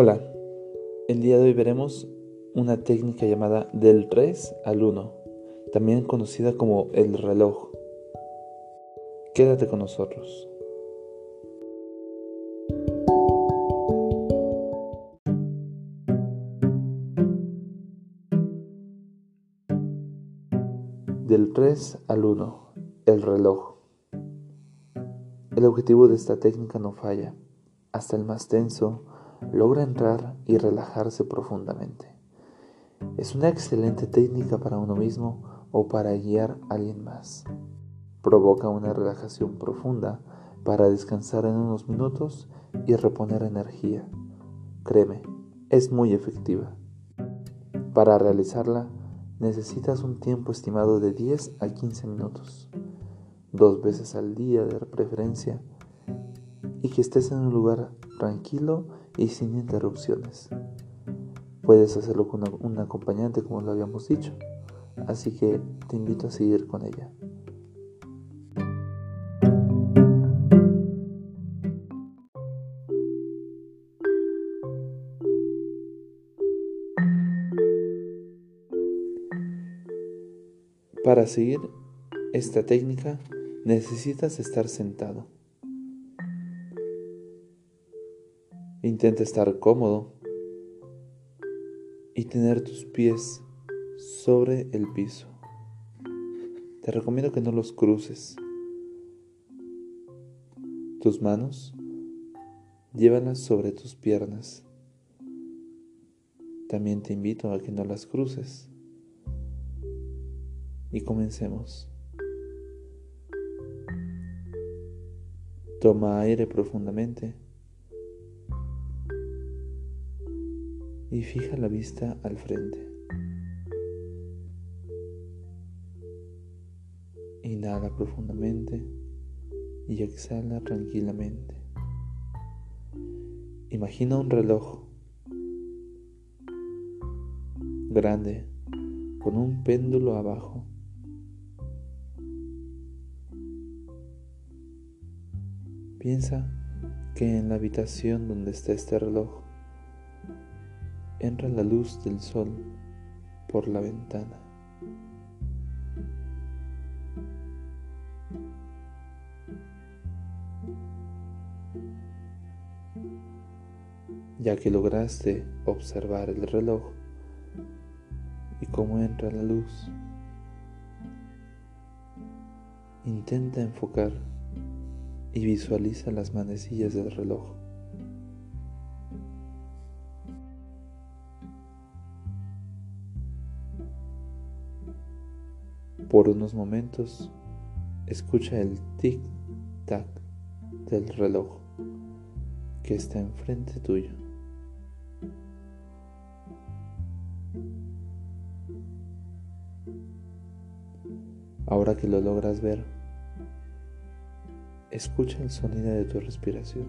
Hola, el día de hoy veremos una técnica llamada del 3 al 1, también conocida como el reloj. Quédate con nosotros. Del 3 al 1, el reloj. El objetivo de esta técnica no falla. Hasta el más tenso logra entrar y relajarse profundamente. Es una excelente técnica para uno mismo o para guiar a alguien más. Provoca una relajación profunda para descansar en unos minutos y reponer energía. Créeme, es muy efectiva. Para realizarla, necesitas un tiempo estimado de 10 a 15 minutos, dos veces al día de preferencia, y que estés en un lugar tranquilo y sin interrupciones. Puedes hacerlo con un acompañante como lo habíamos dicho, así que te invito a seguir con ella. Para seguir esta técnica necesitas estar sentado. Intenta estar cómodo y tener tus pies sobre el piso. Te recomiendo que no los cruces. Tus manos llévalas sobre tus piernas. También te invito a que no las cruces y comencemos. Toma aire profundamente y fija la vista al frente. Inhala profundamente y exhala tranquilamente. Imagina un reloj grande con un péndulo abajo Piensa que en la habitación donde está este reloj entra la luz del sol por la ventana. Ya que lograste observar el reloj y cómo entra la luz, intenta enfocar y visualiza las manecillas del reloj. Por unos momentos, escucha el tic-tac del reloj que está enfrente tuyo. Ahora que lo logras ver, Escucha el sonido de tu respiración.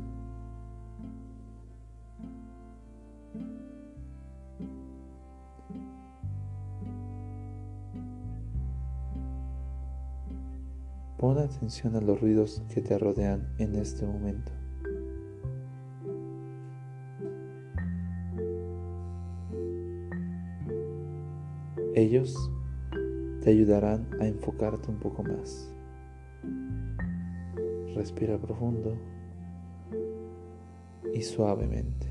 Pon atención a los ruidos que te rodean en este momento. Ellos te ayudarán a enfocarte un poco más. Respira profundo y suavemente.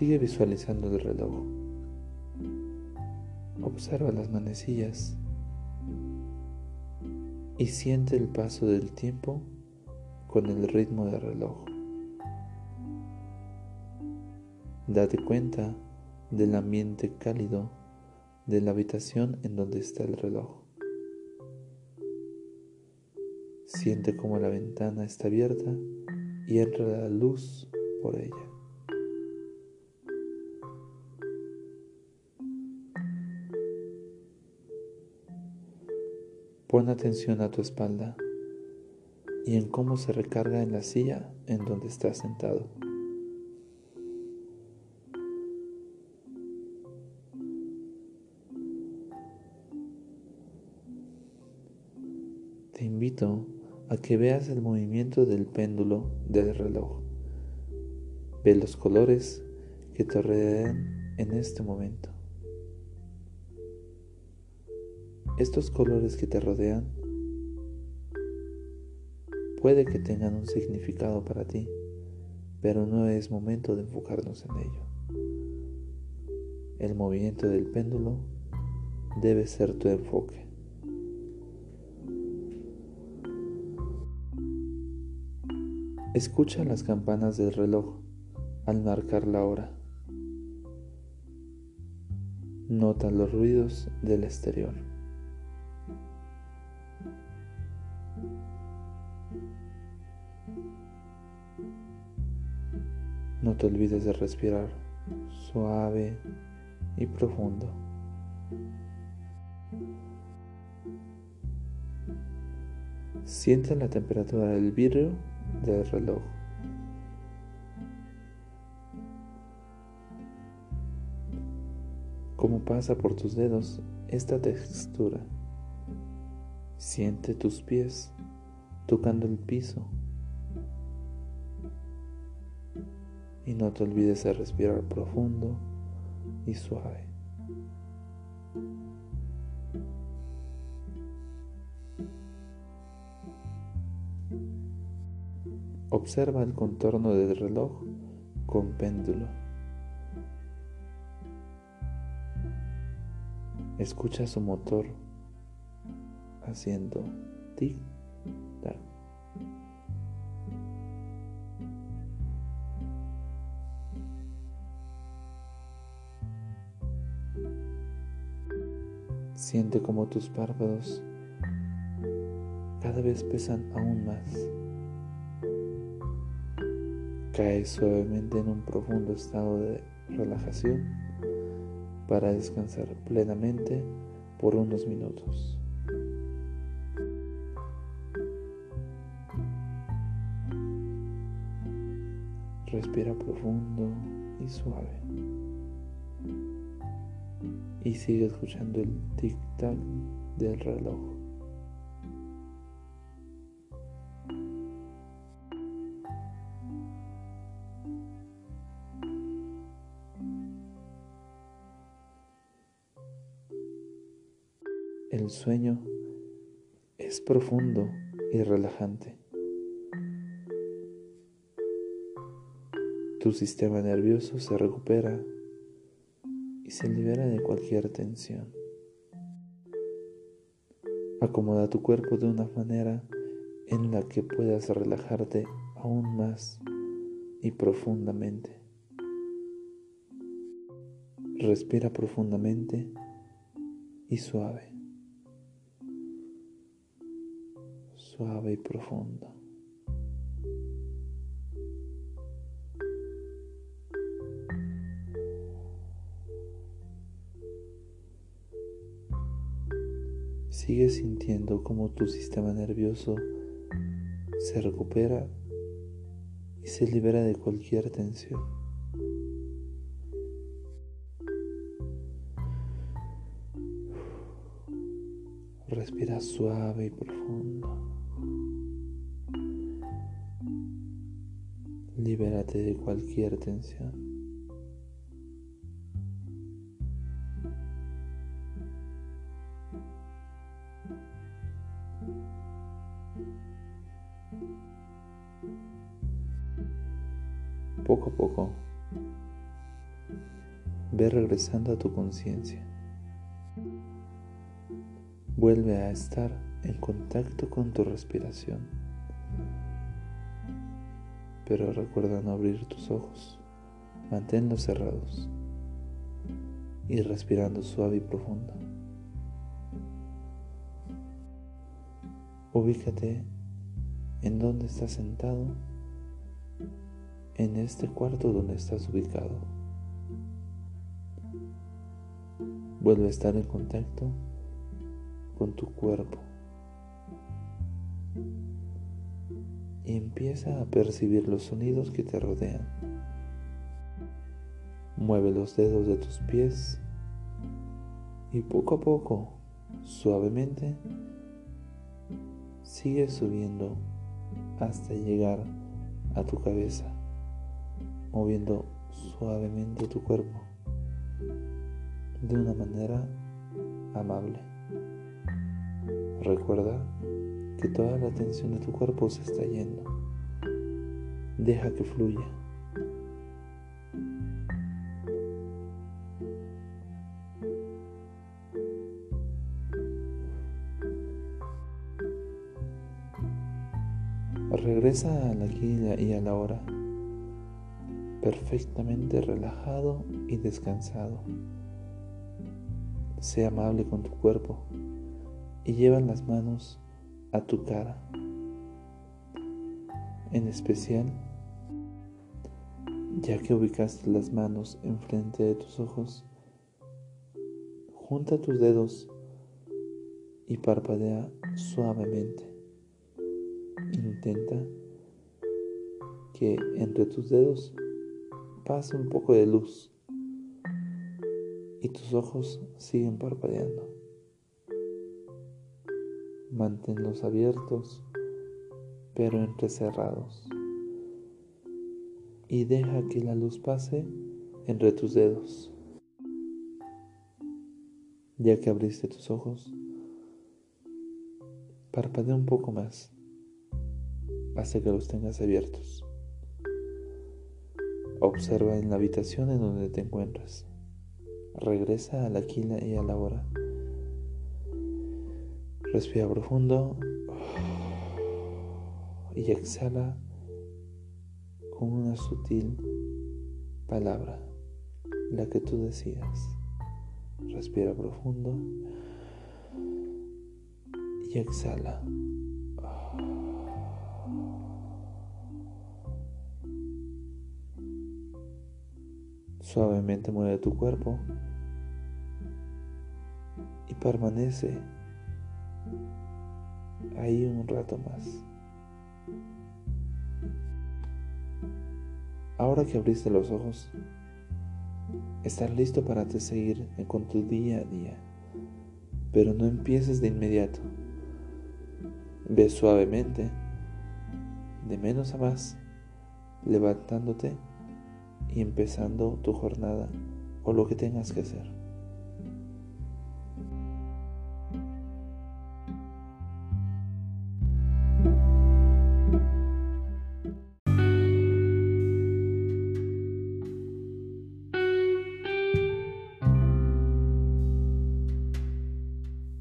Sigue visualizando el reloj. Observa las manecillas y siente el paso del tiempo con el ritmo del reloj. Date cuenta del ambiente cálido de la habitación en donde está el reloj. Siente como la ventana está abierta y entra la luz por ella. Pon atención a tu espalda y en cómo se recarga en la silla en donde estás sentado. te invito a que veas el movimiento del péndulo del reloj. Ve los colores que te rodean en este momento. Estos colores que te rodean puede que tengan un significado para ti, pero no es momento de enfocarnos en ello. El movimiento del péndulo debe ser tu enfoque. Escucha las campanas del reloj al marcar la hora. Nota los ruidos del exterior. No te olvides de respirar suave y profundo. Siente la temperatura del vidrio del reloj. Cómo pasa por tus dedos esta textura. Siente tus pies tocando el piso. Y no te olvides de respirar profundo y suave. Observa el contorno del reloj con péndulo. Escucha su motor haciendo tic-tac. Siente como tus párpados cada vez pesan aún más. Cae suavemente en un profundo estado de relajación para descansar plenamente por unos minutos. Respira profundo y suave. Y sigue escuchando el tic-tac del reloj. El sueño es profundo y relajante. Tu sistema nervioso se recupera y se libera de cualquier tensión. Acomoda tu cuerpo de una manera en la que puedas relajarte aún más y profundamente. Respira profundamente y suave. suave y profundo. Sigue sintiendo cómo tu sistema nervioso se recupera y se libera de cualquier tensión. Respira suave y profundo. Libérate de cualquier tensión. Poco a poco, ve regresando a tu conciencia. Vuelve a estar en contacto con tu respiración pero recuerda no abrir tus ojos, manténlos cerrados y respirando suave y profundo. Ubícate en donde estás sentado, en este cuarto donde estás ubicado. Vuelve a estar en contacto con tu cuerpo. y empieza a percibir los sonidos que te rodean. Mueve los dedos de tus pies y poco a poco, suavemente, Sigue subiendo hasta llegar a tu cabeza, moviendo suavemente tu cuerpo de una manera amable. Recuerda que toda la tensión de tu cuerpo se está yendo. Deja que fluya. Regresa a la aquí y a la hora, perfectamente relajado y descansado. Sé amable con tu cuerpo y lleva las manos a tu cara. En especial, ya que ubicaste las manos enfrente de tus ojos, junta tus dedos y parpadea suavemente. Intenta que entre tus dedos pase un poco de luz y tus ojos siguen parpadeando. Manténlos abiertos pero entrecerrados y deja que la luz pase entre tus dedos. Ya que abriste tus ojos, parpadea un poco más hasta que los tengas abiertos. Observa en la habitación en donde te encuentras. Regresa a la quila y a la hora. Respira profundo y exhala con una sutil palabra, la que tú decidas. Respira profundo y exhala. Suavemente mueve tu cuerpo y permanece ahí un rato más. Ahora que abriste los ojos, estás listo para te seguir con tu día a día, pero no empieces de inmediato. Ve suavemente, de menos a más, levantándote y empezando tu jornada o lo que tengas que hacer.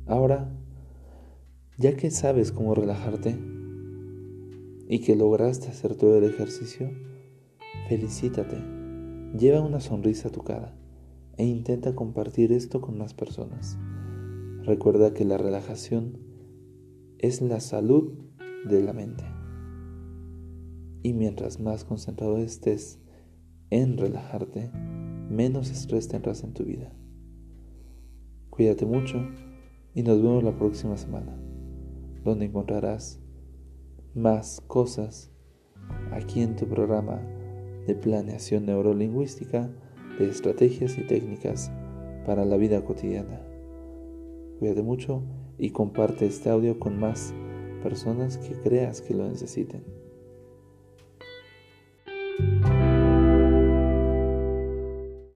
Ahora, ya que sabes cómo relajarte y que lograste hacer todo el ejercicio, felicítate. Lleva una sonrisa a tu cara e intenta compartir esto con más personas. Recuerda que la relajación es la salud de la mente. Y mientras más concentrado estés en relajarte, menos estrés tendrás en tu vida. Cuídate mucho y nos vemos la próxima semana, donde encontrarás más cosas aquí en tu programa de planeación neurolingüística, de estrategias y técnicas para la vida cotidiana. Cuídate mucho y comparte este audio con más personas que creas que lo necesiten.